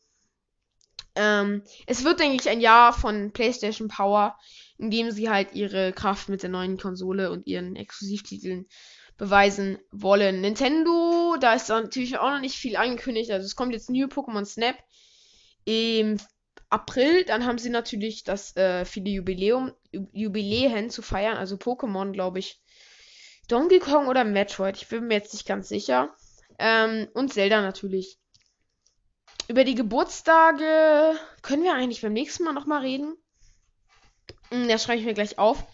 Ähm, es wird, denke ich, ein Jahr von PlayStation Power, in dem sie halt ihre Kraft mit der neuen Konsole und ihren Exklusivtiteln beweisen wollen. Nintendo, da ist natürlich auch noch nicht viel angekündigt. Also es kommt jetzt New Pokémon Snap im April, dann haben sie natürlich das äh, viele Jubiläum, Jubiläen zu feiern, also Pokémon, glaube ich. Donkey Kong oder Metroid, ich bin mir jetzt nicht ganz sicher. Ähm, und Zelda natürlich. Über die Geburtstage können wir eigentlich beim nächsten Mal nochmal reden. Hm, das schreibe ich mir gleich auf.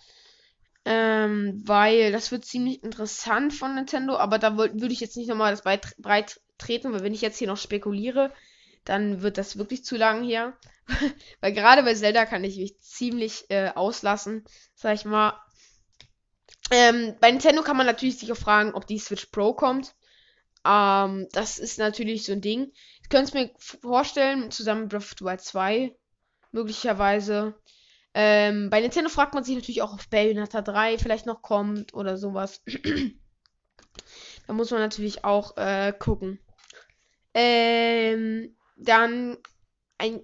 Ähm, weil das wird ziemlich interessant von Nintendo, aber da würde ich jetzt nicht nochmal das breit treten, weil wenn ich jetzt hier noch spekuliere, dann wird das wirklich zu lang hier. Weil gerade bei Zelda kann ich mich ziemlich äh, auslassen, sag ich mal. Ähm, bei Nintendo kann man natürlich sich auch fragen, ob die Switch Pro kommt. Ähm, das ist natürlich so ein Ding. Ich könnte es mir vorstellen, zusammen mit Breath of the Wild 2, möglicherweise. Ähm, bei Nintendo fragt man sich natürlich auch, ob Bayonetta 3 vielleicht noch kommt oder sowas. da muss man natürlich auch äh, gucken. Ähm, dann ein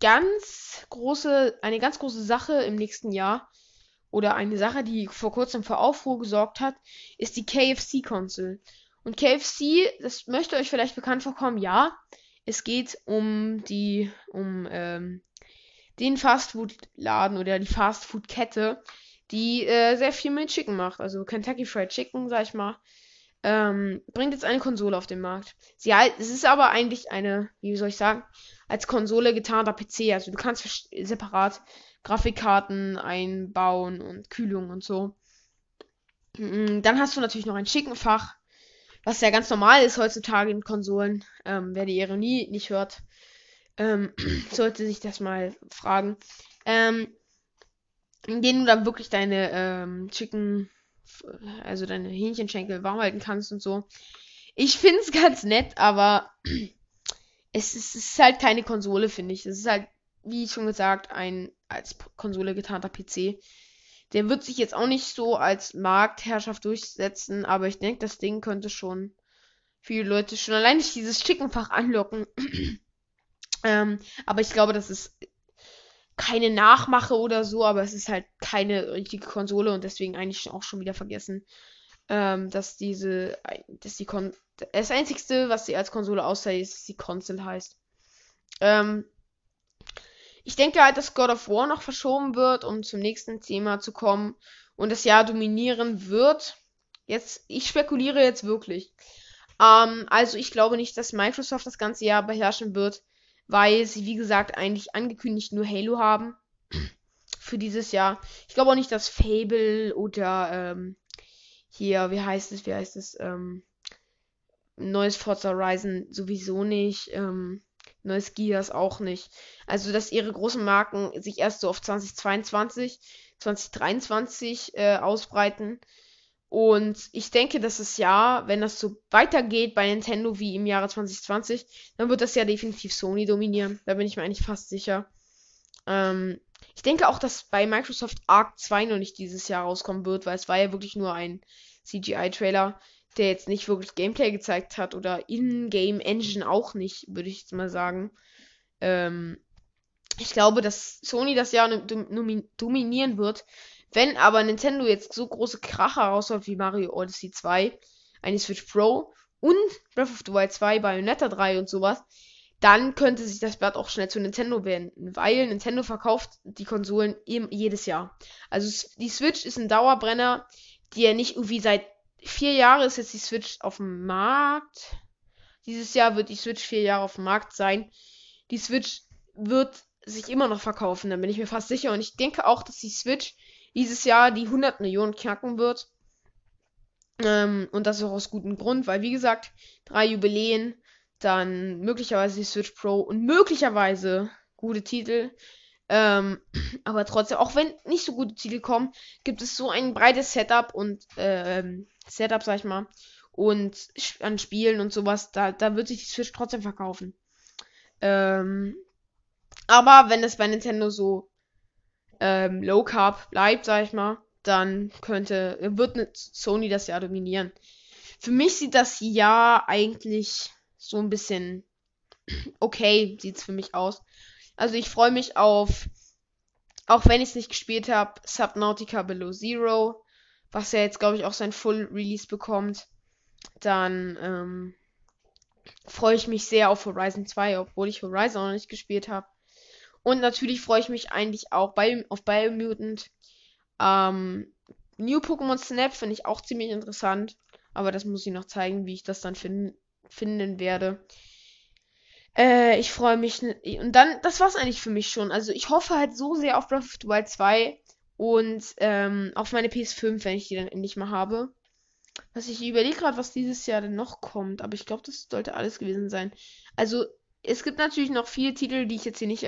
ganz große, eine ganz große Sache im nächsten Jahr oder eine Sache, die vor kurzem für Aufruhr gesorgt hat, ist die KFC-Konsole. Und KFC, das möchte euch vielleicht bekannt vorkommen, ja. Es geht um die, um ähm, den Fastfood-Laden oder die Fastfood-Kette, die äh, sehr viel mit Chicken macht. Also Kentucky Fried Chicken, sag ich mal ähm, bringt jetzt eine Konsole auf den Markt. Sie halt, es ist aber eigentlich eine, wie soll ich sagen, als Konsole getarnter PC. Also du kannst separat Grafikkarten einbauen und Kühlung und so. Mm, dann hast du natürlich noch ein Schickenfach, was ja ganz normal ist heutzutage in Konsolen. Ähm, wer die Ironie nicht hört, ähm, sollte sich das mal fragen. Ähm, in denen du dann wirklich deine ähm, Chicken, also deine Hähnchenschenkel warm halten kannst und so. Ich finde es ganz nett, aber es ist, es ist halt keine Konsole, finde ich. Es ist halt, wie schon gesagt, ein als Konsole getarnter PC. Der wird sich jetzt auch nicht so als Marktherrschaft durchsetzen, aber ich denke, das Ding könnte schon viele Leute schon allein durch dieses Chickenfach anlocken. ähm, aber ich glaube, das ist keine Nachmache oder so, aber es ist halt keine richtige Konsole und deswegen eigentlich auch schon wieder vergessen, ähm, dass diese, dass die Kon das einzigste, was sie als Konsole aussieht, ist, dass die Console heißt. Ähm, ich denke halt, dass God of War noch verschoben wird, um zum nächsten Thema zu kommen und das Jahr dominieren wird. Jetzt, ich spekuliere jetzt wirklich. Ähm, also ich glaube nicht, dass Microsoft das ganze Jahr beherrschen wird weil sie, wie gesagt, eigentlich angekündigt nur Halo haben für dieses Jahr. Ich glaube auch nicht, dass Fable oder ähm, hier, wie heißt es, wie heißt es, ähm, neues Forza Horizon sowieso nicht, ähm, neues Gears auch nicht. Also, dass ihre großen Marken sich erst so auf 2022, 2023 äh, ausbreiten und ich denke, dass das Jahr, wenn das so weitergeht bei Nintendo wie im Jahre 2020, dann wird das ja definitiv Sony dominieren. Da bin ich mir eigentlich fast sicher. Ähm, ich denke auch, dass bei Microsoft Arc 2 noch nicht dieses Jahr rauskommen wird, weil es war ja wirklich nur ein CGI-Trailer, der jetzt nicht wirklich Gameplay gezeigt hat oder In-Game Engine auch nicht, würde ich jetzt mal sagen. Ähm, ich glaube, dass Sony das Jahr dominieren wird, wenn aber Nintendo jetzt so große Kracher raushaut wie Mario Odyssey 2, eine Switch Pro und Breath of the Wild 2, Bayonetta 3 und sowas, dann könnte sich das Blatt auch schnell zu Nintendo wenden, weil Nintendo verkauft die Konsolen eben jedes Jahr. Also die Switch ist ein Dauerbrenner, die ja nicht irgendwie seit vier Jahren ist jetzt die Switch auf dem Markt. Dieses Jahr wird die Switch vier Jahre auf dem Markt sein. Die Switch wird sich immer noch verkaufen, da bin ich mir fast sicher. Und ich denke auch, dass die Switch dieses Jahr die 100 Millionen knacken wird. Ähm, und das auch aus gutem Grund, weil wie gesagt, drei Jubiläen, dann möglicherweise die Switch Pro und möglicherweise gute Titel. Ähm, aber trotzdem, auch wenn nicht so gute Titel kommen, gibt es so ein breites Setup und ähm, Setup, sag ich mal, und an Spielen und sowas, da, da wird sich die Switch trotzdem verkaufen. Ähm, aber wenn es bei Nintendo so ähm, Low Carb bleibt, sag ich mal, dann könnte, wird Sony das Jahr dominieren. Für mich sieht das Jahr eigentlich so ein bisschen okay, sieht's für mich aus. Also ich freue mich auf, auch wenn ich es nicht gespielt habe, Subnautica Below Zero, was ja jetzt, glaube ich, auch sein Full Release bekommt. Dann ähm, freue ich mich sehr auf Horizon 2, obwohl ich Horizon noch nicht gespielt habe. Und natürlich freue ich mich eigentlich auch bei, auf Biomutant. Ähm, New Pokémon Snap finde ich auch ziemlich interessant. Aber das muss ich noch zeigen, wie ich das dann fin finden werde. Äh, ich freue mich. Und dann, das war's eigentlich für mich schon. Also ich hoffe halt so sehr auf Breath of the Wild 2 und ähm, auf meine PS5, wenn ich die dann endlich mal habe. Was ich überlege gerade, was dieses Jahr denn noch kommt, aber ich glaube, das sollte alles gewesen sein. Also, es gibt natürlich noch viele Titel, die ich jetzt hier nicht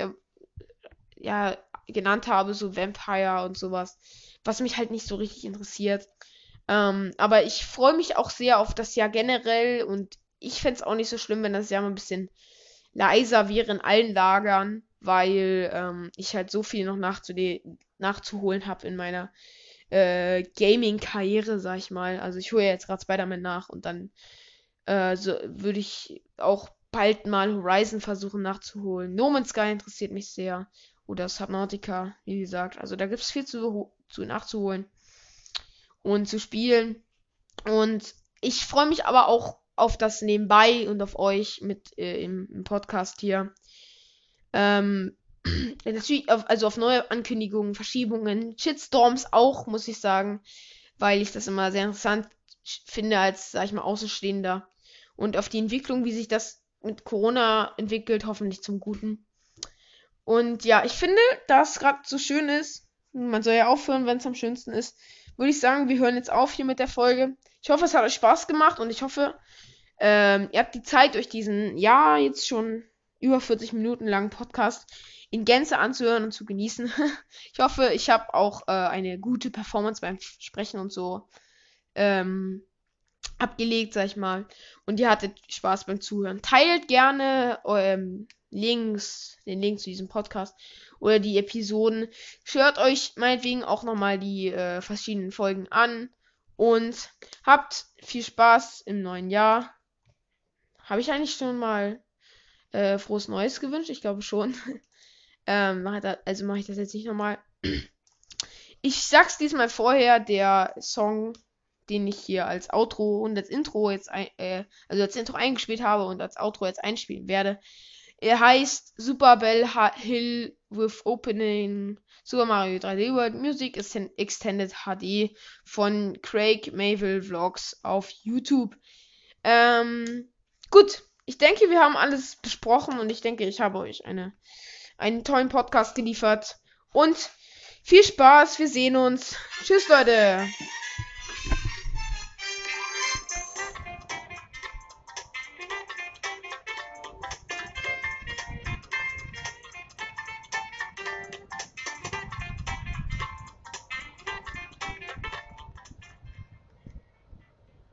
ja, genannt habe, so Vampire und sowas, was mich halt nicht so richtig interessiert. Ähm, aber ich freue mich auch sehr auf das Jahr generell und ich fände es auch nicht so schlimm, wenn das Jahr mal ein bisschen leiser wäre in allen Lagern, weil ähm, ich halt so viel noch nachzuholen habe in meiner äh, Gaming-Karriere, sag ich mal. Also ich hole ja jetzt gerade Spider-Man nach und dann äh, so, würde ich auch bald mal Horizon versuchen nachzuholen. No Man's Sky interessiert mich sehr oder Subnautica, wie gesagt. Also da gibt es viel zu, zu nachzuholen und zu spielen. Und ich freue mich aber auch auf das nebenbei und auf euch mit äh, im, im, Podcast hier. Ähm, natürlich, auf, also auf neue Ankündigungen, Verschiebungen, Shitstorms auch, muss ich sagen, weil ich das immer sehr interessant finde als, sag ich mal, Außenstehender. Und auf die Entwicklung, wie sich das mit Corona entwickelt, hoffentlich zum Guten. Und ja, ich finde, da es gerade so schön ist, Man soll ja aufhören, wenn es am schönsten ist. Würde ich sagen, wir hören jetzt auf hier mit der Folge. Ich hoffe, es hat euch Spaß gemacht und ich hoffe, ähm, ihr habt die Zeit, euch diesen, ja, jetzt schon über 40 Minuten langen Podcast in Gänze anzuhören und zu genießen. ich hoffe, ich habe auch äh, eine gute Performance beim Sprechen und so ähm, abgelegt, sag ich mal. Und ihr hattet Spaß beim Zuhören. Teilt gerne ähm, Links, den Link zu diesem Podcast oder die Episoden. Hört euch meinetwegen auch nochmal die äh, verschiedenen Folgen an und habt viel Spaß im neuen Jahr. Habe ich eigentlich schon mal äh, frohes Neues gewünscht? Ich glaube schon. ähm, also mache ich das jetzt nicht nochmal. Ich sag's diesmal vorher, der Song, den ich hier als Outro und als Intro jetzt, ein, äh, also als Intro eingespielt habe und als Outro jetzt einspielen werde. Er heißt Super Bell Hill with Opening Super Mario 3D World Music Extended HD von Craig Mayville Vlogs auf YouTube. Ähm, Gut, ich denke, wir haben alles besprochen und ich denke, ich habe euch eine, einen tollen Podcast geliefert. Und viel Spaß, wir sehen uns. Tschüss, Leute.